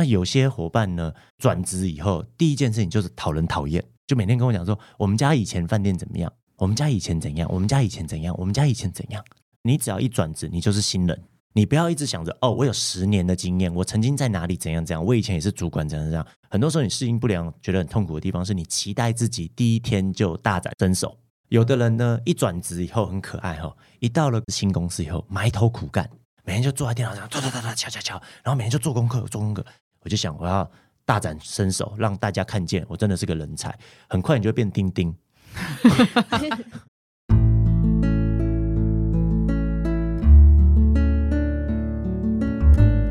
那有些伙伴呢，转职以后第一件事情就是讨人讨厌，就每天跟我讲说，我们家以前饭店怎么样，我们家以前怎样，我们家以前怎样，我们家以前怎样。你只要一转职，你就是新人，你不要一直想着哦，我有十年的经验，我曾经在哪里怎样怎样，我以前也是主管怎样怎样。很多时候你适应不良，觉得很痛苦的地方，是你期待自己第一天就大展身手。有的人呢，一转职以后很可爱哈，一到了新公司以后埋头苦干，每天就坐在电脑上，哒哒哒哒敲敲敲，然后每天就做功课做功课。我就想我要大展身手，让大家看见我真的是个人才。很快你就会变钉钉。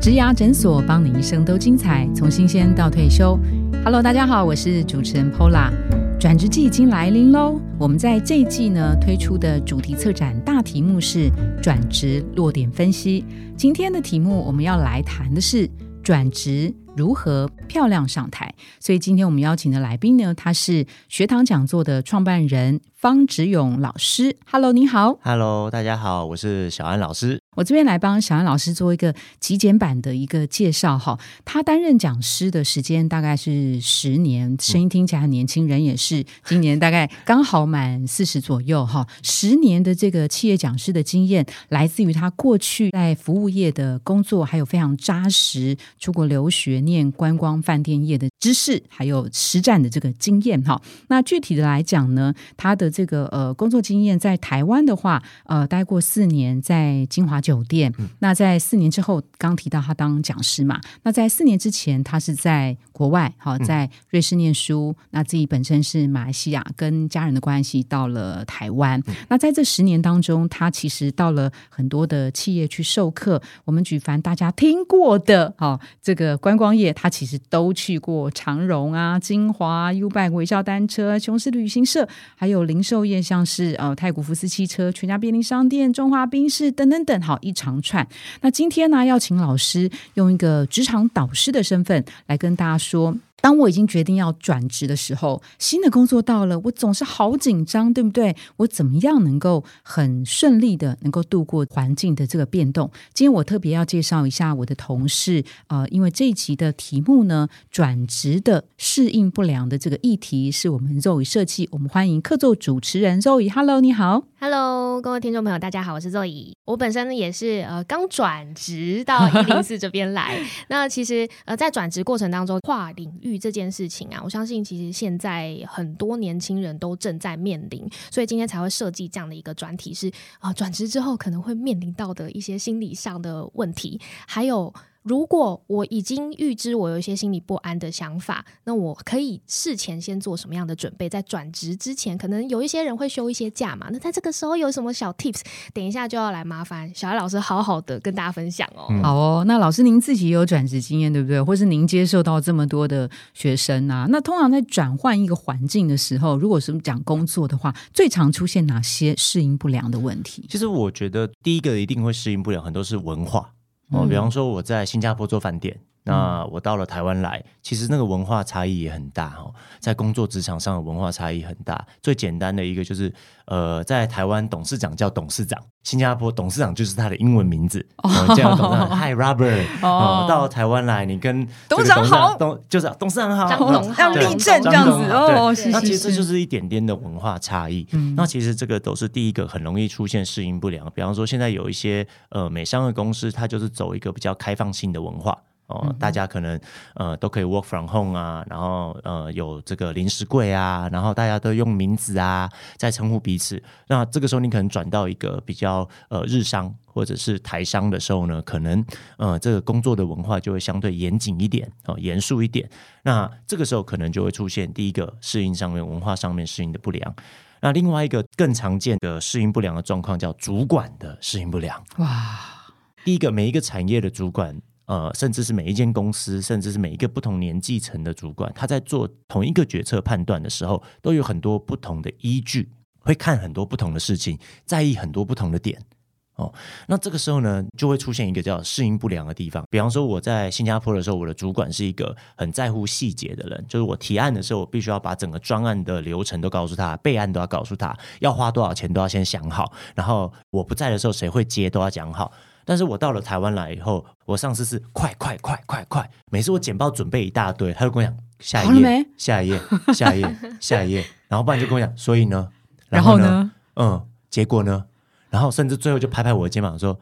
植牙诊所，帮你一生都精彩，从新鲜到退休。Hello，大家好，我是主持人 Pola。转职季已经来临喽，我们在这一季呢推出的主题策展大题目是转职落点分析。今天的题目我们要来谈的是转职如何漂亮上台。所以今天我们邀请的来宾呢，他是学堂讲座的创办人方志勇老师。Hello，你好。Hello，大家好，我是小安老师。我这边来帮小安老师做一个极简版的一个介绍哈。他担任讲师的时间大概是十年，声音听起来很年轻，人也是今年大概刚好满四十左右哈。十年的这个企业讲师的经验，来自于他过去在服务业的工作，还有非常扎实出国留学念观光饭店业的知识，还有实战的这个经验哈。那具体的来讲呢，他的这个呃工作经验在台湾的话，呃待过四年在金华酒店。那在四年之后，刚提到他当讲师嘛，那在四年之前，他是在国外，好在瑞士念书。那自己本身是马来西亚，跟家人的关系到了台湾。那在这十年当中，他其实到了很多的企业去授课。我们举凡大家听过的，哦，这个观光业，他其实都去过长荣啊、金华、U Bike 微笑单车、雄狮旅行社，还有零售业，像是呃太古福斯汽车、全家便利商店、中华冰室等等等，好一长串。那今天呢，要请老师用一个职场导师的身份来跟大家说。当我已经决定要转职的时候，新的工作到了，我总是好紧张，对不对？我怎么样能够很顺利的能够度过环境的这个变动？今天我特别要介绍一下我的同事，呃，因为这一集的题目呢，转职的适应不良的这个议题，是我们 Zoe 设计，我们欢迎客座主持人 Zoe，Hello，你好。Hello，各位听众朋友，大家好，我是 Zoe。我本身呢也是呃刚转职到 一零四这边来。那其实呃在转职过程当中，跨领域这件事情啊，我相信其实现在很多年轻人都正在面临，所以今天才会设计这样的一个专题，是啊、转职之后可能会面临到的一些心理上的问题，还有。如果我已经预知我有一些心理不安的想法，那我可以事前先做什么样的准备？在转职之前，可能有一些人会休一些假嘛。那在这个时候有什么小 tips？等一下就要来麻烦小艾老师好好的跟大家分享哦。嗯好哦，那老师您自己也有转职经验，对不对？或是您接受到这么多的学生啊？那通常在转换一个环境的时候，如果是讲工作的话，最常出现哪些适应不良的问题？其实我觉得第一个一定会适应不了，很多是文化哦。嗯比方说我在新加坡做饭店，那我到了台湾来，其实那个文化差异也很大哦，在工作职场上的文化差异很大。最简单的一个就是，呃，在台湾董事长叫董事长，新加坡董事长就是他的英文名字，哦，这样董事长 Hi Robert，哦，到台湾来，你跟这个董事长好董就是董事长好，张哦董好对要立正这样子哦，对是是是，那其实这就是一点点的文化差异。那其实这个都是第一个很容易出现适应不良。比方说，现在有一些呃美商的公司，它就是走一个比较开放性的文化。哦，大家可能呃都可以 work from home 啊，然后呃有这个零食柜啊，然后大家都用名字啊在称呼彼此。那这个时候你可能转到一个比较呃日商或者是台商的时候呢，可能呃这个工作的文化就会相对严谨一点哦，严肃一点。那这个时候可能就会出现第一个适应上面文化上面适应的不良。那另外一个更常见的适应不良的状况叫主管的适应不良。哇，第一个，每一个产业的主管，呃，甚至是每一间公司，甚至是每一个不同年纪层的主管，他在做同一个决策判断的时候，都有很多不同的依据，会看很多不同的事情，在意很多不同的点。哦，那这个时候呢，就会出现一个叫适应不良的地方。比方说，我在新加坡的时候，我的主管是一个很在乎细节的人，就是我提案的时候，我必须要把整个专案的流程都告诉他，备案都要告诉他，要花多少钱都要先想好，然后我不在的时候谁会接都要讲好。但是我到了台湾来以后，我上司是快快快快快，每次我简报准备一大堆，他就跟我讲下一页，下一页，下一页，下一页，然后不然就跟我讲，所以呢，然后呢，嗯，结果呢，然后甚至最后就拍拍我的肩膀说，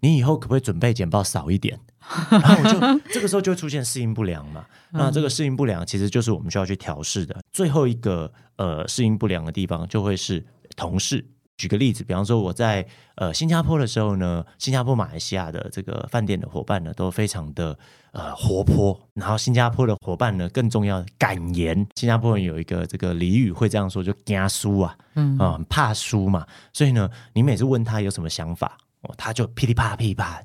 你以后可不可以准备简报少一点？然后我就这个时候就会出现适应不良嘛。那这个适应不良其实就是我们需要去调试的。最后一个呃适应不良的地方就会是同事。举个例子，比方说我在呃新加坡的时候呢，新加坡、马来西亚的这个饭店的伙伴呢都非常的呃活泼。然后新加坡的伙伴呢更重要敢言。新加坡人有一个这个俚语会这样说，就惊输啊，嗯啊，很怕输嘛。所以呢，你每次问他有什么想法，哦，他就噼里啪啦噼里啪啦。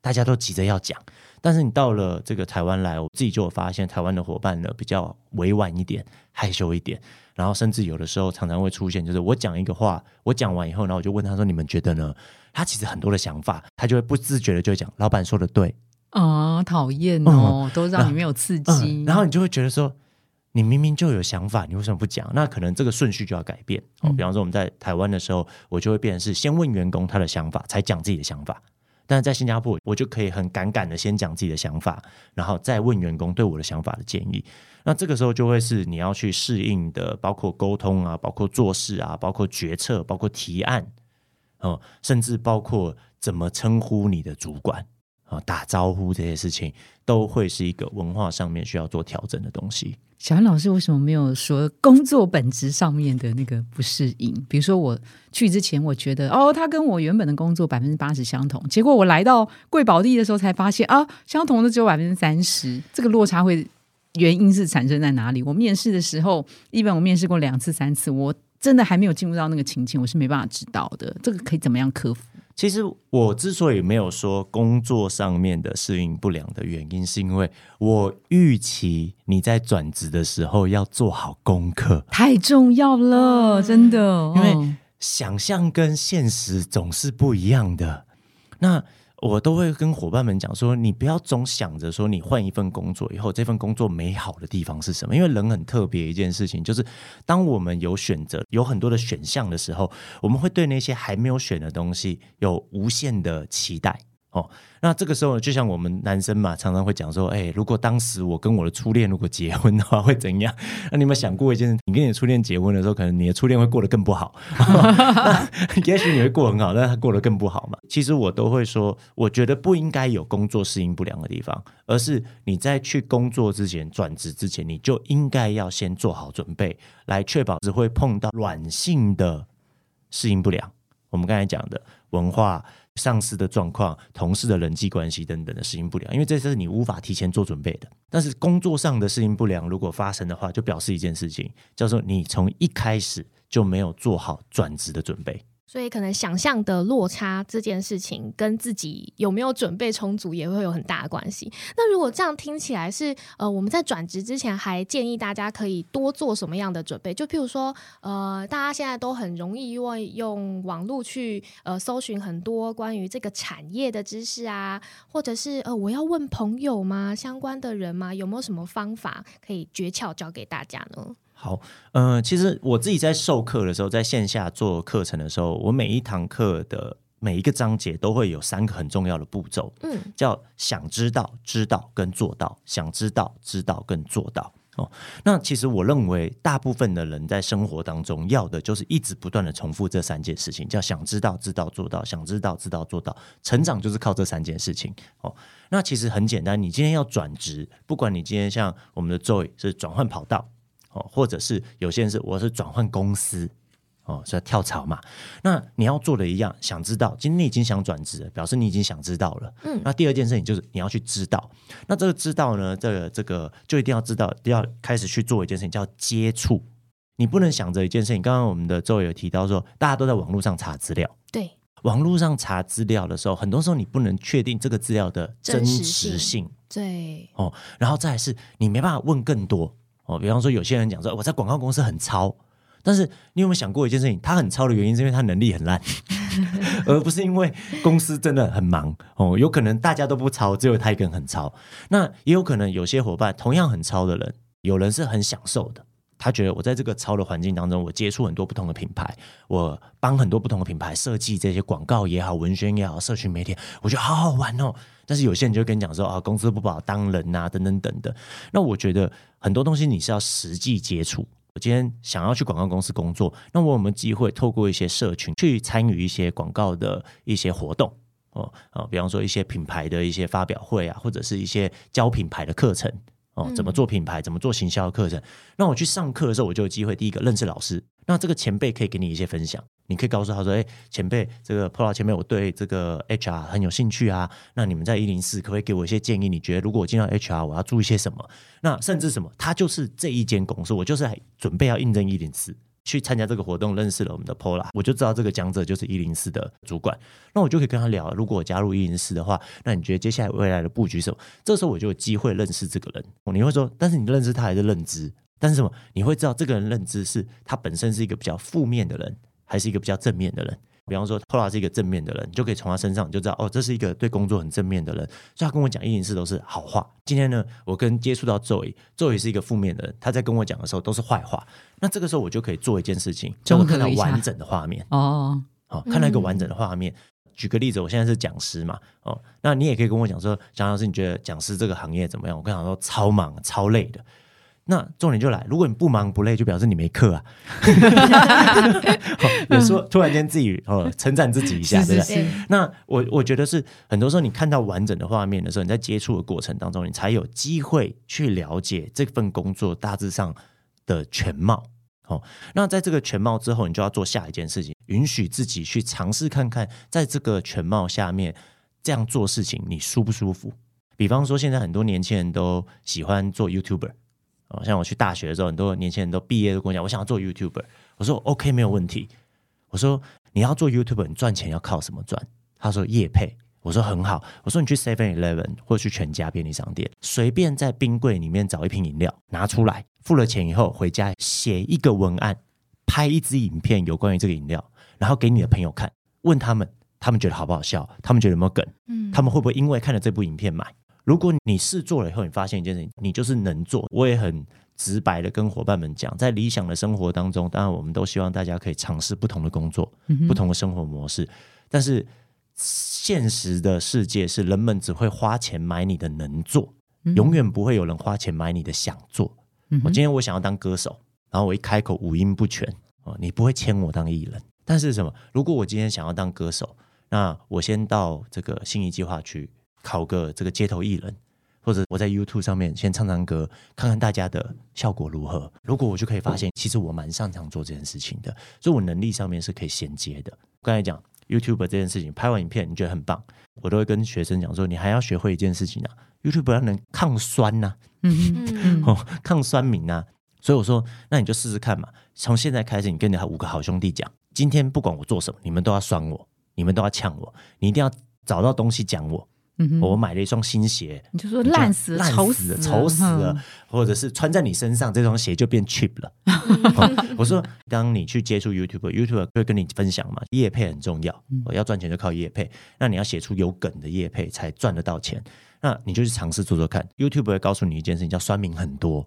大家都急着要讲，但是你到了这个台湾来，我自己就有发现，台湾的伙伴呢比较委婉一点，害羞一点，然后甚至有的时候常常会出现，就是我讲一个话，我讲完以后，然后我就问他说：“你们觉得呢？”他其实很多的想法，他就会不自觉的就讲：“老板说的对。”啊，讨厌哦，都让你没有刺激，然后你就会觉得说，你明明就有想法，你为什么不讲？那可能这个顺序就要改变哦。比方说我们在台湾的时候，我就会变成是先问员工他的想法，才讲自己的想法。但在新加坡，我就可以很敢敢的先讲自己的想法，然后再问员工对我的想法的建议。那这个时候就会是你要去适应的，包括沟通啊，包括做事啊，包括决策，包括提案，哦，甚至包括怎么称呼你的主管啊，打招呼这些事情，都会是一个文化上面需要做调整的东西。小安老师为什么没有说工作本质上面的那个不适应？比如说我去之前，我觉得哦，他跟我原本的工作百分之八十相同，结果我来到贵宝地的时候才发现啊，相同的只有百分之三十，这个落差会原因是产生在哪里？我面试的时候，一般我面试过两次三次，我真的还没有进入到那个情境，我是没办法知道的。这个可以怎么样克服？其实我之所以没有说工作上面的适应不良的原因，是因为我预期你在转职的时候要做好功课，太重要了，真的。因为想象跟现实总是不一样的。那。我都会跟伙伴们讲说，你不要总想着说你换一份工作以后，这份工作美好的地方是什么？因为人很特别一件事情，就是当我们有选择、有很多的选项的时候，我们会对那些还没有选的东西有无限的期待。哦，那这个时候呢就像我们男生嘛，常常会讲说，哎，如果当时我跟我的初恋如果结婚的话，会怎样？那你有没有想过一件事？你跟你的初恋结婚的时候，可能你的初恋会过得更不好。也许你会过很好，但他过得更不好嘛。其实我都会说，我觉得不应该有工作适应不良的地方，而是你在去工作之前、转职之前，你就应该要先做好准备，来确保只会碰到软性的适应不良。我们刚才讲的文化。上司的状况、同事的人际关系等等的适应不良，因为这是你无法提前做准备的。但是工作上的适应不良如果发生的话，就表示一件事情，叫做你从一开始就没有做好转职的准备。所以，可能想象的落差这件事情，跟自己有没有准备充足，也会有很大的关系。那如果这样听起来是，呃，我们在转职之前，还建议大家可以多做什么样的准备？就譬如说，呃，大家现在都很容易用用网络去呃搜寻很多关于这个产业的知识啊，或者是呃，我要问朋友吗？相关的人吗？有没有什么方法可以诀窍教给大家呢？好，嗯，其实我自己在授课的时候，在线下做课程的时候，我每一堂课的每一个章节都会有三个很重要的步骤，嗯，叫想知道、知道跟做到，想知道、知道跟做到。哦，那其实我认为，大部分的人在生活当中要的就是一直不断的重复这三件事情，叫想知道、知道、做到，想知道、知道、做到。成长就是靠这三件事情。哦，那其实很简单，你今天要转职，不管你今天像我们的 Joy 是转换跑道。哦，或者是有些人是我是转换公司，哦，是要跳槽嘛？那你要做的一样，想知道，今天你已经想转职，表示你已经想知道了。嗯，那第二件事情就是你要去知道。那这个知道呢，这个这个就一定要知道，要开始去做一件事情，叫接触。你不能想着一件事情。刚刚我们的周有提到说，大家都在网络上查资料。对，网络上查资料的时候，很多时候你不能确定这个资料的真实性。对，哦，然后再是，你没办法问更多。哦，比方说有些人讲说我在广告公司很超，但是你有没有想过一件事情？他很超的原因是因为他能力很烂，而不是因为公司真的很忙。哦，有可能大家都不超，只有他一个人很超。那也有可能有些伙伴同样很超的人，有人是很享受的。他觉得我在这个超的环境当中，我接触很多不同的品牌，我帮很多不同的品牌设计这些广告也好、文宣也好、社群媒体，我觉得好好玩哦。但是有些人就跟你讲说啊，公司不把我当人啊，等等等的。那我觉得很多东西你是要实际接触。我今天想要去广告公司工作，那我有没有机会透过一些社群去参与一些广告的一些活动？哦啊，比方说一些品牌的一些发表会啊，或者是一些教品牌的课程。哦，怎么做品牌，怎么做行销的课程？那我去上课的时候，我就有机会第一个认识老师。那这个前辈可以给你一些分享，你可以告诉他说：“哎，前辈，这个 Pro 前辈，我对这个 HR 很有兴趣啊。那你们在一零四可不可以给我一些建议？你觉得如果我进到 HR，我要注意些什么？那甚至什么？他就是这一间公司，我就是准备要应征一零四。”去参加这个活动，认识了我们的 Pola，我就知道这个讲者就是一零四的主管，那我就可以跟他聊。如果我加入一零四的话，那你觉得接下来未来的布局什么？这时候我就有机会认识这个人。你会说，但是你认识他还是认知？但是什么？你会知道这个人认知是他本身是一个比较负面的人，还是一个比较正面的人？比方说，Pola 是一个正面的人，你就可以从他身上就知道，哦，这是一个对工作很正面的人，所以他跟我讲一件事都是好话。今天呢，我跟接触到周宇，周宇是一个负面的人，他在跟我讲的时候都是坏话。那这个时候我就可以做一件事情，叫我看到完整的画面哦，好，看到一个完整的画面。举个例子，我现在是讲师嘛，哦，那你也可以跟我讲说，蒋老师，你觉得讲师这个行业怎么样？我跟他说，超忙、超累的。那重点就来，如果你不忙不累，就表示你没课啊。有时候突然间自己哦称赞自己一下，对不对？那我我觉得是很多时候你看到完整的画面的时候，你在接触的过程当中，你才有机会去了解这份工作大致上的全貌。哦，那在这个全貌之后，你就要做下一件事情，允许自己去尝试看看，在这个全貌下面这样做事情，你舒不舒服？比方说，现在很多年轻人都喜欢做 YouTuber。哦，像我去大学的时候，很多年轻人都毕业都跟我讲，我想要做 YouTuber。我说 OK，没有问题。我说你要做 YouTuber，你赚钱要靠什么赚？他说业配。我说很好。我说你去 Seven Eleven 或者去全家便利商店，随便在冰柜里面找一瓶饮料，拿出来，付了钱以后回家写一个文案，拍一支影片有关于这个饮料，然后给你的朋友看，问他们他们觉得好不好笑，他们觉得有没有梗，嗯，他们会不会因为看了这部影片买？如果你试做了以后，你发现一件事情，你就是能做。我也很直白的跟伙伴们讲，在理想的生活当中，当然我们都希望大家可以尝试不同的工作、不同的生活模式。但是现实的世界是，人们只会花钱买你的能做，永远不会有人花钱买你的想做。我今天我想要当歌手，然后我一开口五音不全哦，你不会签我当艺人。但是什么？如果我今天想要当歌手，那我先到这个心仪计划去。考个这个街头艺人，或者我在 YouTube 上面先唱唱歌，看看大家的效果如何。如果我就可以发现，其实我蛮擅长做这件事情的，所以我能力上面是可以衔接的。刚才讲 YouTube 这件事情，拍完影片你觉得很棒，我都会跟学生讲说，你还要学会一件事情啊，YouTube 要能抗酸呐，嗯 哦，抗酸敏呐。所以我说，那你就试试看嘛。从现在开始，你跟你五个好兄弟讲，今天不管我做什么，你们都要酸我，你们都要呛我，你一定要找到东西讲我。我买了一双新鞋，你就说烂死、丑死了、丑死了，或者是穿在你身上这双鞋就变 cheap 了。我说，当你去接触 YouTube，YouTube 会跟你分享嘛，业配很重要，我要赚钱就靠业配。那你要写出有梗的业配才赚得到钱。那你就去尝试做做看，YouTube 会告诉你一件事情，叫酸民很多。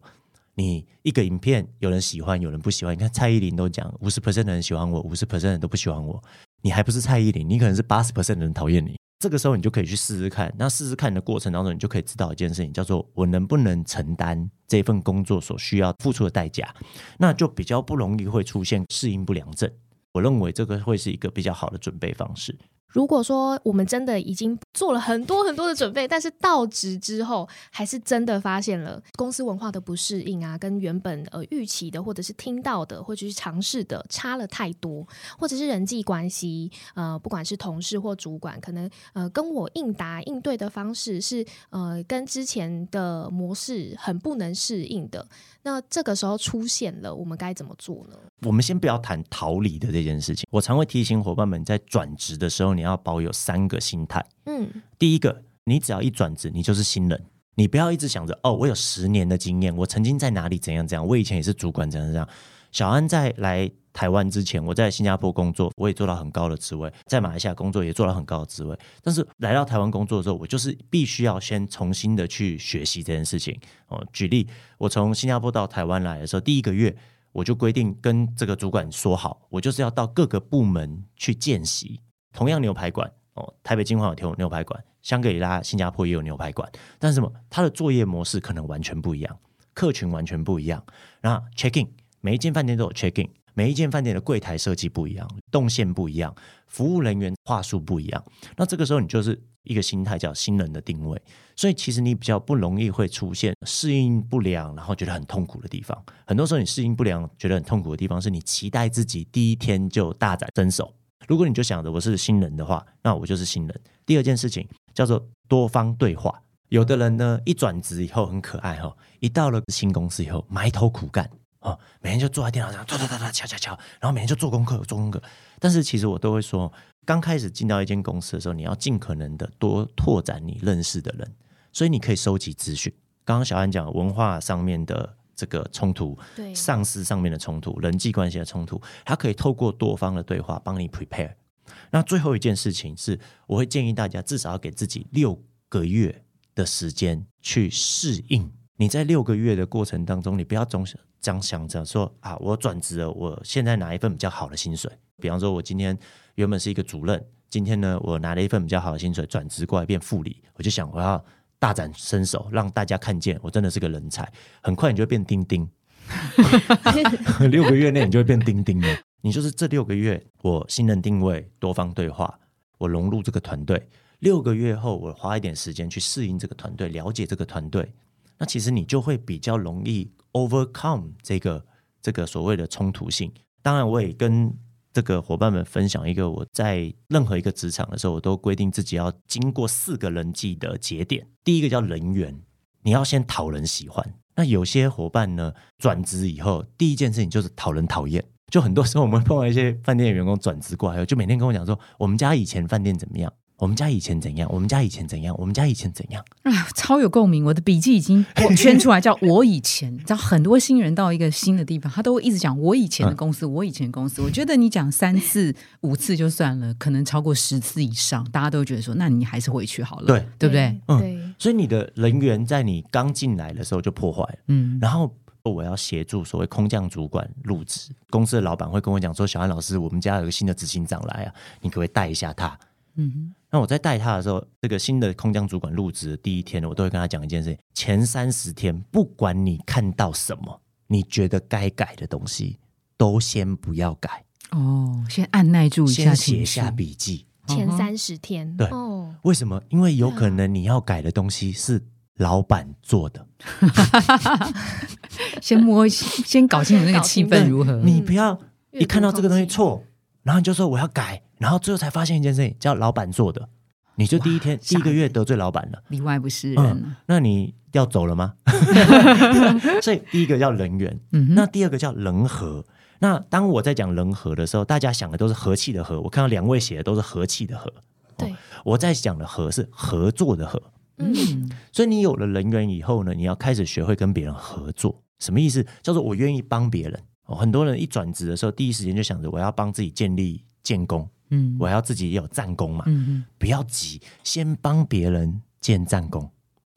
你一个影片有人喜欢，有人不喜欢。你看蔡依林都讲，五十 percent 的人喜欢我，五十 percent 的人都不喜欢我。你还不是蔡依林，你可能是八十 percent 的人讨厌你。这个时候你就可以去试试看，那试试看的过程当中，你就可以知道一件事情，叫做我能不能承担这份工作所需要付出的代价，那就比较不容易会出现适应不良症。我认为这个会是一个比较好的准备方式。如果说我们真的已经做了很多很多的准备，但是到职之后还是真的发现了公司文化的不适应啊，跟原本呃预期的或者是听到的或者是尝试的差了太多，或者是人际关系呃不管是同事或主管，可能呃跟我应答应对的方式是呃跟之前的模式很不能适应的，那这个时候出现了，我们该怎么做呢？我们先不要谈逃离的这件事情，我常会提醒伙伴们在转职的时候，你。你要保有三个心态。嗯，第一个，你只要一转职，你就是新人，你不要一直想着哦，我有十年的经验，我曾经在哪里怎样怎样，我以前也是主管怎样怎样。小安在来台湾之前，我在新加坡工作，我也做到很高的职位，在马来西亚工作也做到很高的职位。但是来到台湾工作的时候，我就是必须要先重新的去学习这件事情。哦，举例，我从新加坡到台湾来的时候，第一个月我就规定跟这个主管说好，我就是要到各个部门去见习。同样牛排馆，哦，台北金华有牛牛排馆，香格里拉、新加坡也有牛排馆，但是什么？它的作业模式可能完全不一样，客群完全不一样。那 check in，每一间饭店都有 check in。每一间饭店的柜台设计不一样，动线不一样，服务人员话术不一样。那这个时候你就是一个心态叫新人的定位，所以其实你比较不容易会出现适应不良，然后觉得很痛苦的地方。很多时候你适应不良觉得很痛苦的地方，是你期待自己第一天就大展身手。如果你就想着我是新人的话，那我就是新人。第二件事情叫做多方对话。有的人呢一转职以后很可爱哈，一到了新公司以后埋头苦干。哦，每天就坐在电脑上，哒哒哒哒敲敲敲，然后每天就做功课做功课。但是其实我都会说，刚开始进到一间公司的时候，你要尽可能的多拓展你认识的人，所以你可以收集资讯。刚刚小安讲文化上面的这个冲突，对上司上面的冲突，人际关系的冲突，它可以透过多方的对话帮你 prepare。那最后一件事情是，我会建议大家至少要给自己六个月的时间去适应。你在六个月的过程当中，你不要总想。这样想着说啊，我转职了，我现在拿一份比较好的薪水。比方说，我今天原本是一个主任，今天呢，我拿了一份比较好的薪水，转职过来变副理，我就想我要大展身手，让大家看见我真的是个人才。很快你就会变钉钉，六个月内你就会变钉钉了。你就是这六个月，我新人定位，多方对话，我融入这个团队。六个月后，我花一点时间去适应这个团队，了解这个团队，那其实你就会比较容易。overcome 这个这个所谓的冲突性，当然我也跟这个伙伴们分享一个，我在任何一个职场的时候，我都规定自己要经过四个人际的节点。第一个叫人缘，你要先讨人喜欢。那有些伙伴呢，转职以后，第一件事情就是讨人讨厌。就很多时候我们碰到一些饭店员工转职过来，就每天跟我讲说，我们家以前饭店怎么样。我们家以前怎样？我们家以前怎样？我们家以前怎样？啊，超有共鸣！我的笔记已经 圈出来，叫 我以前。你知道很多新人到一个新的地方，他都会一直讲我以前的公司，我以前公司。我觉得你讲三次、五次就算了，可能超过十次以上，大家都觉得说，那你还是回去好了，对对不对？嗯。所以你的人员在你刚进来的时候就破坏了，嗯。然后我要协助所谓空降主管入职，公司的老板会跟我讲说：“小安老师，我们家有个新的执行长来啊，你可不可以带一下他？”嗯。那我在带他的时候，这个新的空降主管入职的第一天，我都会跟他讲一件事情：前三十天，不管你看到什么，你觉得该改的东西，都先不要改。哦，先按耐住一下，先写下笔记。前三十天，对，为什么？因为有可能你要改的东西是老板做的。先摸，先搞清楚那个气氛如何。你不要一看到这个东西错，然后你就说我要改。然后最后才发现一件事情，叫老板做的，你就第一天第一个月得罪老板了，里外不是人。那你要走了吗？所以第一个叫人缘，那第二个叫人和。那当我在讲人和的时候，大家想的都是和气的和。我看到两位写的都是和气的和。对，我在讲的和是合作的和。嗯，所以你有了人缘以后呢，你要开始学会跟别人合作。什么意思？叫做我愿意帮别人。哦，很多人一转职的时候，第一时间就想着我要帮自己建立建功。嗯，我要自己也有战功嘛，嗯嗯，不要急，先帮别人建战功，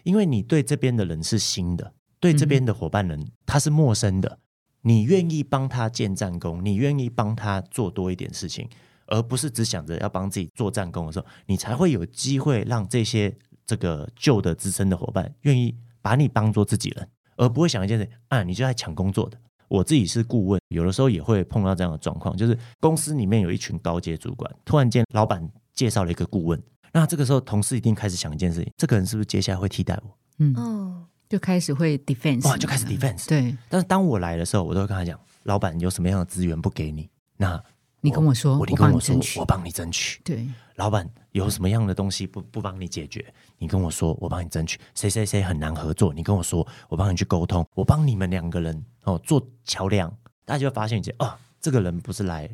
因为你对这边的人是新的，对这边的伙伴人他是陌生的，你愿意帮他建战功，你愿意帮他做多一点事情，而不是只想着要帮自己做战功的时候，你才会有机会让这些这个旧的资深的伙伴愿意把你当做自己人，而不会想一件事啊，你就在抢工作的。我自己是顾问，有的时候也会碰到这样的状况，就是公司里面有一群高阶主管，突然间老板介绍了一个顾问，那这个时候同事一定开始想一件事情：这个人是不是接下来会替代我？嗯哦，就开始会 defense，哇，就开始 defense。对，但是当我来的时候，我都会跟他讲：老板有什么样的资源不给你？那你跟我说，我跟我说，我帮你争取。对，老板有什么样的东西不不帮你解决？你跟我说，我帮你争取。谁谁谁很难合作，你跟我说，我帮你去沟通，我帮你们两个人哦做桥梁。大家就会发现一件啊，这个人不是来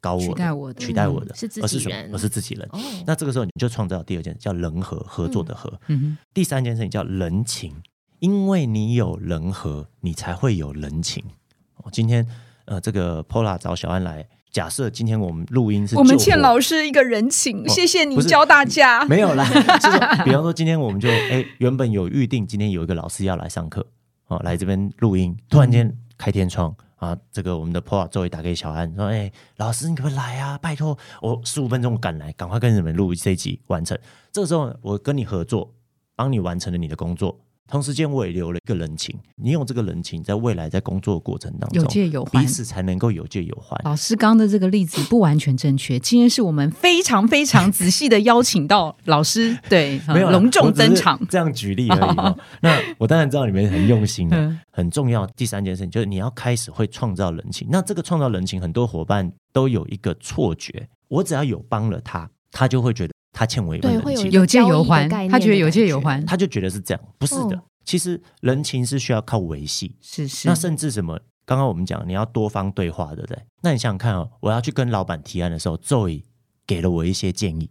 搞我取代我的，取代我的，是自己人，而是自己人。那这个时候你就创造第二件叫人和合作的和。嗯第三件事情叫人情，因为你有人和，你才会有人情。哦，今天。呃，这个 Pola 找小安来，假设今天我们录音是我们欠老师一个人情，哦谢谢你教大家。没有啦，是说，比方说今天我们就哎、原本有预定，今天有一个老师要来上课，哦，来这边录音，突然间开天窗啊，这个我们的 Paul 周围打给小安说，哎、老师你可不可以来啊？拜托，我十五分钟赶来，赶快跟你们录这一集完成。这个时候我跟你合作，帮你完成了你的工作。同时间，我也留了一个人情。你有这个人情，在未来在工作的过程当中，有借有还彼此才能够有借有还。老师刚的这个例子不完全正确，今天是我们非常非常仔细的邀请到老师，对，没有隆重登场。这样举例而已、哦。那我当然知道你们很用心很重要。第三件事情就是你要开始会创造人情。那这个创造人情，很多伙伴都有一个错觉：我只要有帮了他，他就会觉得他欠我一份对，人情有借有还他觉得有借有还他就觉得是这样。不是的，哦其实人情是需要靠维系。是是，那甚至什么？刚刚我们讲你要多方对话，对不对？那你想想看哦，我要去跟老板提案的时候，JOE 给了我一些建议，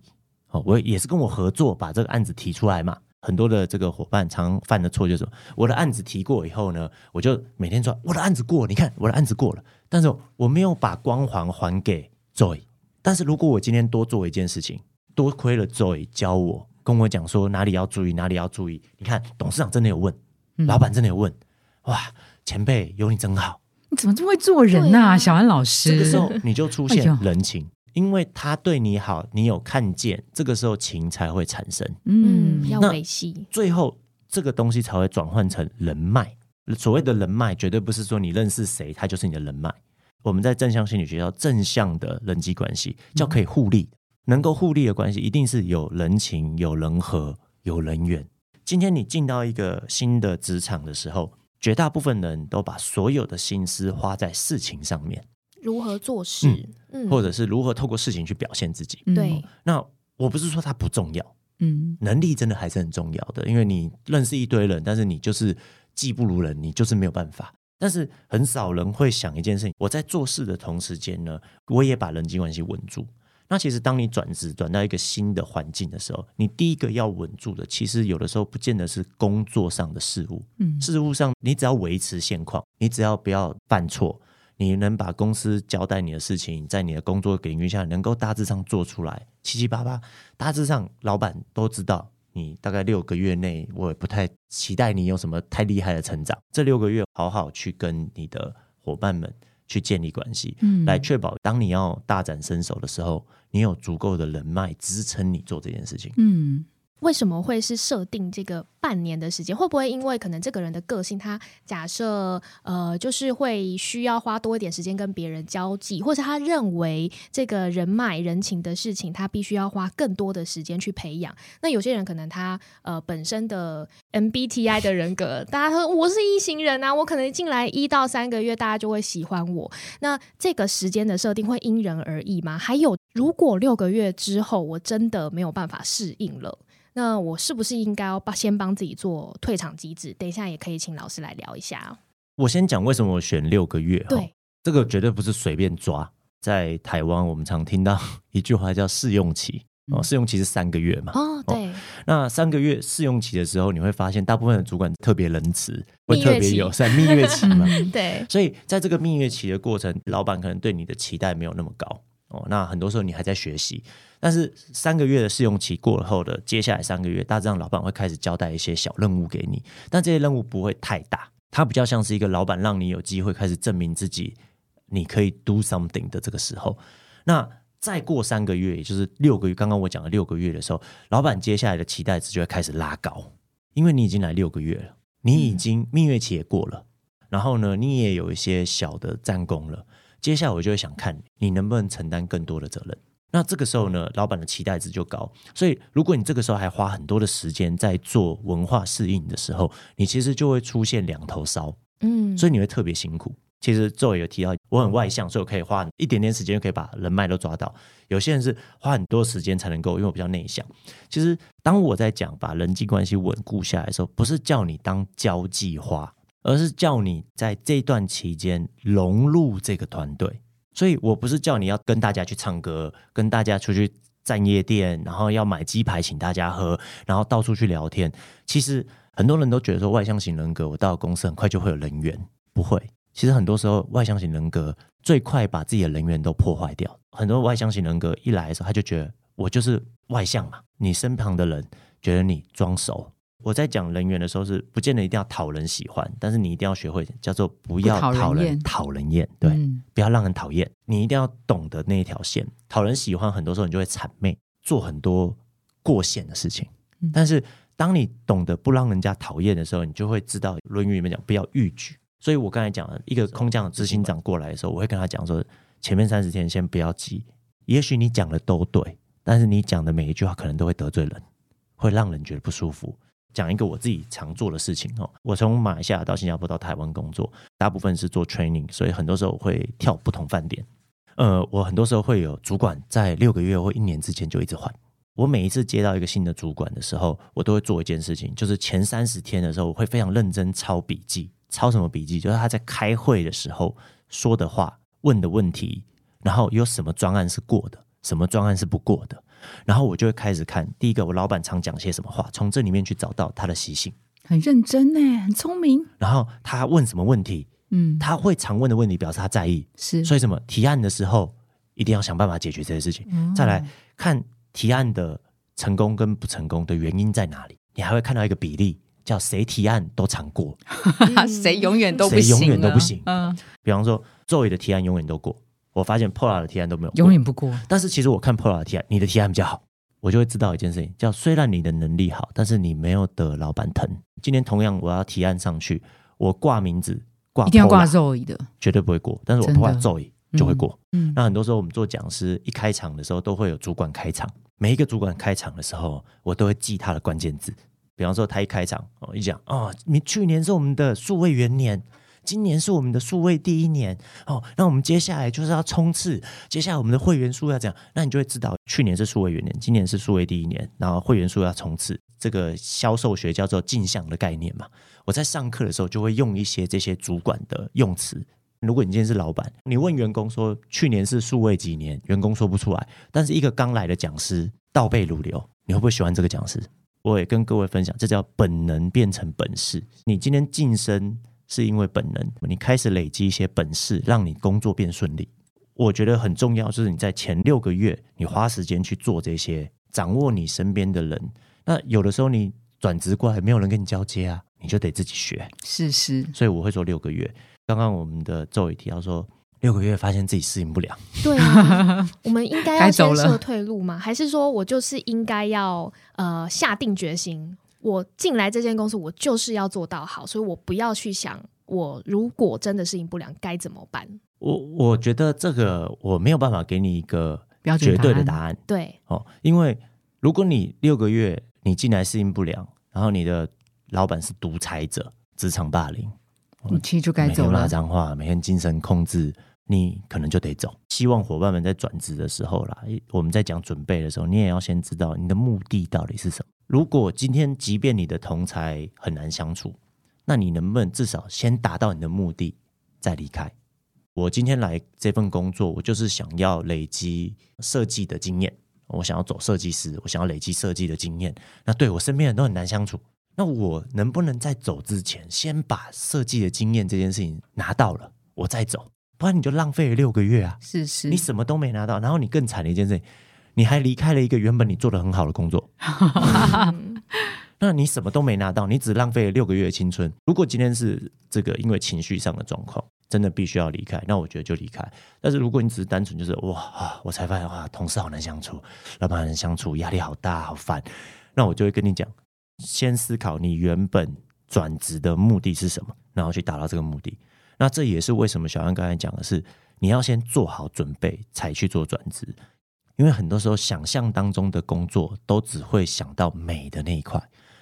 哦，我也是跟我合作把这个案子提出来嘛。很多的这个伙伴常犯的错就是，我的案子提过以后呢，我就每天说我的案子过，你看我的案子过了，但是我没有把光环还给 JOE。但是如果我今天多做一件事情，多亏了 Zoe 教我，跟我讲说哪里要注意，哪里要注意。你看董事长真的有问，嗯老板真的有问，哇，前辈有你真好。你怎么这么会做人呐、小安老师？这个时候你就出现人情，因为他对你好，你有看见，这个时候情才会产生，嗯嗯，要那维系，最后这个东西才会转换成人脉。所谓的人脉，绝对不是说你认识谁，他就是你的人脉。我们在正向心理学叫正向的人际关系，叫可以互利。能够互利的关系，一定是有人情、有人和、有人缘。今天你进到一个新的职场的时候，绝大部分人都把所有的心思花在事情上面。如何做事，嗯，或者是如何透过事情去表现自己。嗯对，那我不是说它不重要，嗯能力真的还是很重要的，因为你认识一堆人，但是你就是技不如人，你就是没有办法。但是很少人会想一件事情：我在做事的同时间呢，我也把人际关系稳住。那其实当你转职转到一个新的环境的时候，你第一个要稳住的，其实有的时候不见得是工作上的事物，嗯事物上，你只要维持现况，你只要不要犯错，你能把公司交代你的事情，在你的工作领域下能够大致上做出来，七七八八，大致上老板都知道。你大概六个月内，我也不太期待你有什么太厉害的成长。这六个月，好好去跟你的伙伴们去建立关系，嗯来确保当你要大展身手的时候，你有足够的人脉支撑你做这件事情。嗯为什么会是设定这个半年的时间？会不会因为可能这个人的个性，他假设呃，就是会需要花多一点时间跟别人交际，或者他认为这个人脉人情的事情，他必须要花更多的时间去培养。那有些人可能他呃本身的 MBTI 的人格，大家说我是一型人啊，我可能进来一到三个月，大家就会喜欢我。那这个时间的设定会因人而异吗？还有，如果六个月之后我真的没有办法适应了？那我是不是应该要帮先帮自己做退场机制？等一下也可以请老师来聊一下。我先讲为什么我选六个月。对，这个绝对不是随便抓。在台湾，我们常听到 一句话叫试用期试用期是三个月嘛。哦，对，那三个月试用期的时候，你会发现大部分的主管特别仁慈，会特别蜜月期友善，蜜月期嘛。嗯对，所以在这个蜜月期的过程，老板可能对你的期待没有那么高哦。那很多时候你还在学习，但是三个月的试用期过了后的接下来三个月，大致上老板会开始交代一些小任务给你，但这些任务不会太大，它比较像是一个老板让你有机会开始证明自己，你可以 do something 的这个时候。那再过三个月，也就是六个月，刚刚我讲的六个月的时候，老板接下来的期待值就会开始拉高，因为你已经来六个月了，你已经蜜月期也过了。然后呢，你也有一些小的战功了。接下来我就会想看你能不能承担更多的责任。那这个时候呢，老板的期待值就高。所以，如果你这个时候还花很多的时间在做文化适应的时候，你其实就会出现两头烧，嗯，所以你会特别辛苦。其实周也有提到，我很外向，所以我可以花一点点时间就可以把人脉都抓到。有些人是花很多时间才能够，因为我比较内向。其实当我在讲把人际关系稳固下来的时候，不是叫你当交际花，而是叫你在这段期间融入这个团队。所以我不是叫你要跟大家去唱歌，跟大家出去站夜店，然后要买鸡排请大家喝，然后到处去聊天。其实很多人都觉得说外向型人格，我到公司很快就会有人缘，不会。其实很多时候外向型人格最快把自己的人缘都破坏掉。很多外向型人格一来的时候，他就觉得我就是外向嘛，你身旁的人觉得你装熟。我在讲人缘的时候，是不见得一定要讨人喜欢，但是你一定要学会叫做不要不讨人讨人厌对，嗯不要让人讨厌。你一定要懂得那一条线，讨人喜欢，很多时候你就会谄媚，做很多过线的事情。嗯但是当你懂得不让人家讨厌的时候，你就会知道《论语》里面讲不要逾矩。所以我刚才讲了一个空降的执行长过来的时候，我会跟他讲说，前面三十天先不要急，也许你讲的都对，但是你讲的每一句话可能都会得罪人，会让人觉得不舒服。讲一个我自己常做的事情哦，我从马来西亚到新加坡到台湾工作，大部分是做 training，所以很多时候会跳不同饭店。呃，我很多时候会有主管在六个月或一年之前就一直换。我每一次接到一个新的主管的时候，我都会做一件事情，就是前三十天的时候，我会非常认真抄笔记。抄什么笔记？就是他在开会的时候说的话、问的问题，然后有什么专案是过的，什么专案是不过的。然后我就会开始看，第一个，我老板常讲些什么话，从这里面去找到他的习性。很认真呢，很聪明。然后他问什么问题，嗯，他会常问的问题，表示他在意。是所以什么提案的时候，一定要想办法解决这些事情。嗯再来看提案的成功跟不成功的原因在哪里，你还会看到一个比例，叫谁提案都常过。谁永远都不行谁行，永远都不行嗯，比方说周伟的提案永远都过，我发现 Pola 的提案都没有。永远不过。但是其实我看 Pola 的提案，你的提案比较好，我就会知道一件事情，叫虽然你的能力好，但是你没有得老板疼。今天同样我要提案上去，我挂名字挂一定要挂肉椅的，绝对不会过，但是我真的。挂周宇就会过。嗯，那很多时候我们做讲师，一开场的时候都会有主管开场，每一个主管开场的时候，我都会记他的关键字。比方说他一开场哦，一讲哦，你去年是我们的数位元年，今年是我们的数位第一年哦，那我们接下来就是要冲刺，接下来我们的会员数要怎样，那你就会知道去年是数位元年，今年是数位第一年，然后会员数要冲刺。这个销售学叫做镜像的概念嘛，我在上课的时候就会用一些这些主管的用词，如果你今天是老板，你问员工说去年是数位几年，员工说不出来。但是一个刚来的讲师倒背如流，你会不会喜欢这个讲师？我也跟各位分享，这叫本能变成本事。你今天晋升是因为本能，你开始累积一些本事，让你工作变顺利。我觉得很重要，就是你在前六个月，你花时间去做这些，掌握你身边的人。那有的时候你转职过来，没有人跟你交接啊，你就得自己学。是是，所以我会说六个月。刚刚我们的周宇提到说，六个月发现自己适应不了，对啊，我们应该要先设退路吗？还是说我就是应该要呃下定决心，我进来这间公司，我就是要做到好，所以我不要去想我如果真的适应不良该怎么办。我我觉得这个我没有办法给你一个标准绝对的案答案对，哦，因为如果你六个月你进来适应不良，然后你的老板是独裁者、职场霸凌，你其实就该走了骂走了。脏话，每天精神控制，你可能就得走。希望伙伴们在转职的时候啦，我们在讲准备的时候，你也要先知道你的目的到底是什么。如果今天即便你的同才很难相处，那你能不能至少先达到你的目的再离开？我今天来这份工作，我就是想要累积设计的经验，我想要走设计师，我想要累积设计的经验。那对我身边人都很难相处，那我能不能在走之前，先把设计的经验这件事情拿到了，我再走？不然你就浪费了六个月啊！是是你，什么都没拿到，然后你更惨的一件事情，你还离开了一个原本你做的很好的工作，嗯 那你什么都没拿到，你只浪费了六个月的青春。如果今天是这个因为情绪上的状况，真的必须要离开，那我觉得就离开。但是如果你只是单纯就是哇啊，我才发现哇，同事好难相处，老板好难相处，压力好大，好烦，那我就会跟你讲，先思考你原本转职的目的是什么，然后去达到这个目的。那这也是为什么小安刚才讲的是，你要先做好准备才去做转职，因为很多时候想象当中的工作都只会想到美的那一块，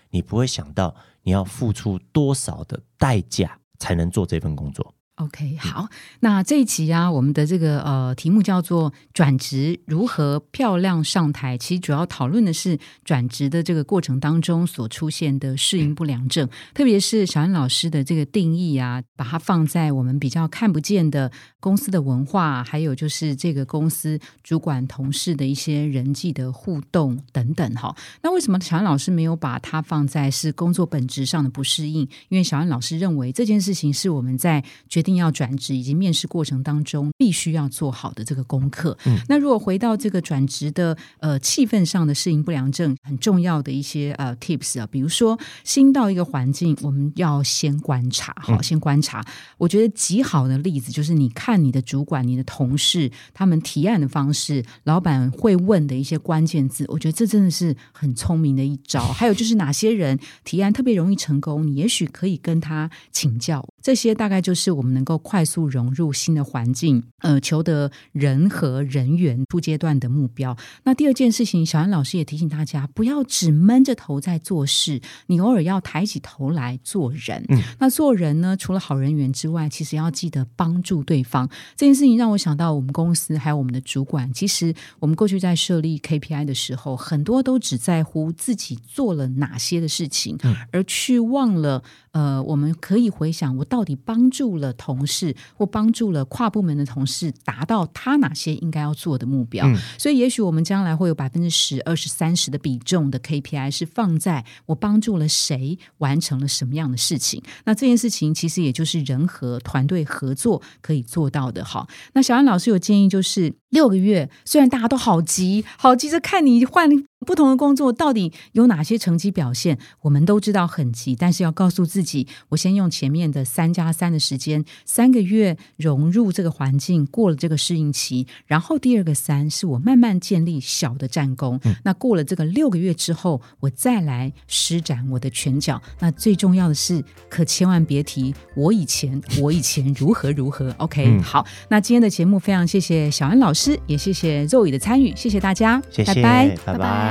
你不会想到你要付出多少的代价才能做这份工作。OK，好，那这一集啊，我们的这个呃题目叫做“转职如何漂亮上台”，其实主要讨论的是转职的这个过程当中所出现的适应不良症，特别是小安老师的这个定义啊，把它放在我们比较看不见的公司的文化，还有就是这个公司主管同事的一些人际的互动等等哈。那为什么小安老师没有把它放在是工作本质上的不适应？因为小安老师认为这件事情是我们在决决定要转职以及面试过程当中必须要做好的这个功课。嗯那如果回到这个转职的呃气氛上的适应不良症，很重要的一些呃 tips 啊，比如说新到一个环境，我们要先观察，好，嗯先观察。我觉得极好的例子就是你看你的主管、你的同事他们提案的方式，老板会问的一些关键字，我觉得这真的是很聪明的一招。还有就是哪些人提案特别容易成功，你也许可以跟他请教。这些大概就是我们能够快速融入新的环境，呃，求得人和人员初阶段的目标。那第二件事情，小安老师也提醒大家，不要只闷着头在做事，你偶尔要抬起头来做人。嗯那做人呢，除了好人缘之外，其实要记得帮助对方。这件事情让我想到我们公司还有我们的主管，其实我们过去在设立 KPI 的时候，很多都只在乎自己做了哪些的事情，嗯而去忘了。呃，我们可以回想，我到底帮助了同事或帮助了跨部门的同事达到他哪些应该要做的目标。嗯所以，也许我们将来会有百分之十、二十、三十的比重的 KPI 是放在我帮助了谁完成了什么样的事情。那这件事情其实也就是人和团队合作可以做到的。好，那小安老师有建议，就是六个月，虽然大家都好急，好急着看你换不同的工作到底有哪些成绩表现，我们都知道很急，但是要告诉自己，我先用前面的三加三的时间，三个月融入这个环境，过了这个适应期，然后第二个三是我慢慢建立小的战功。那过了这个六个月之后，我再来施展我的拳脚。那最重要的是，可千万别提我以前，我以前如何如何。OK，、嗯好，那今天的节目非常谢谢小安老师，也谢谢肉宇的参与，谢谢大家，谢谢，拜拜。拜拜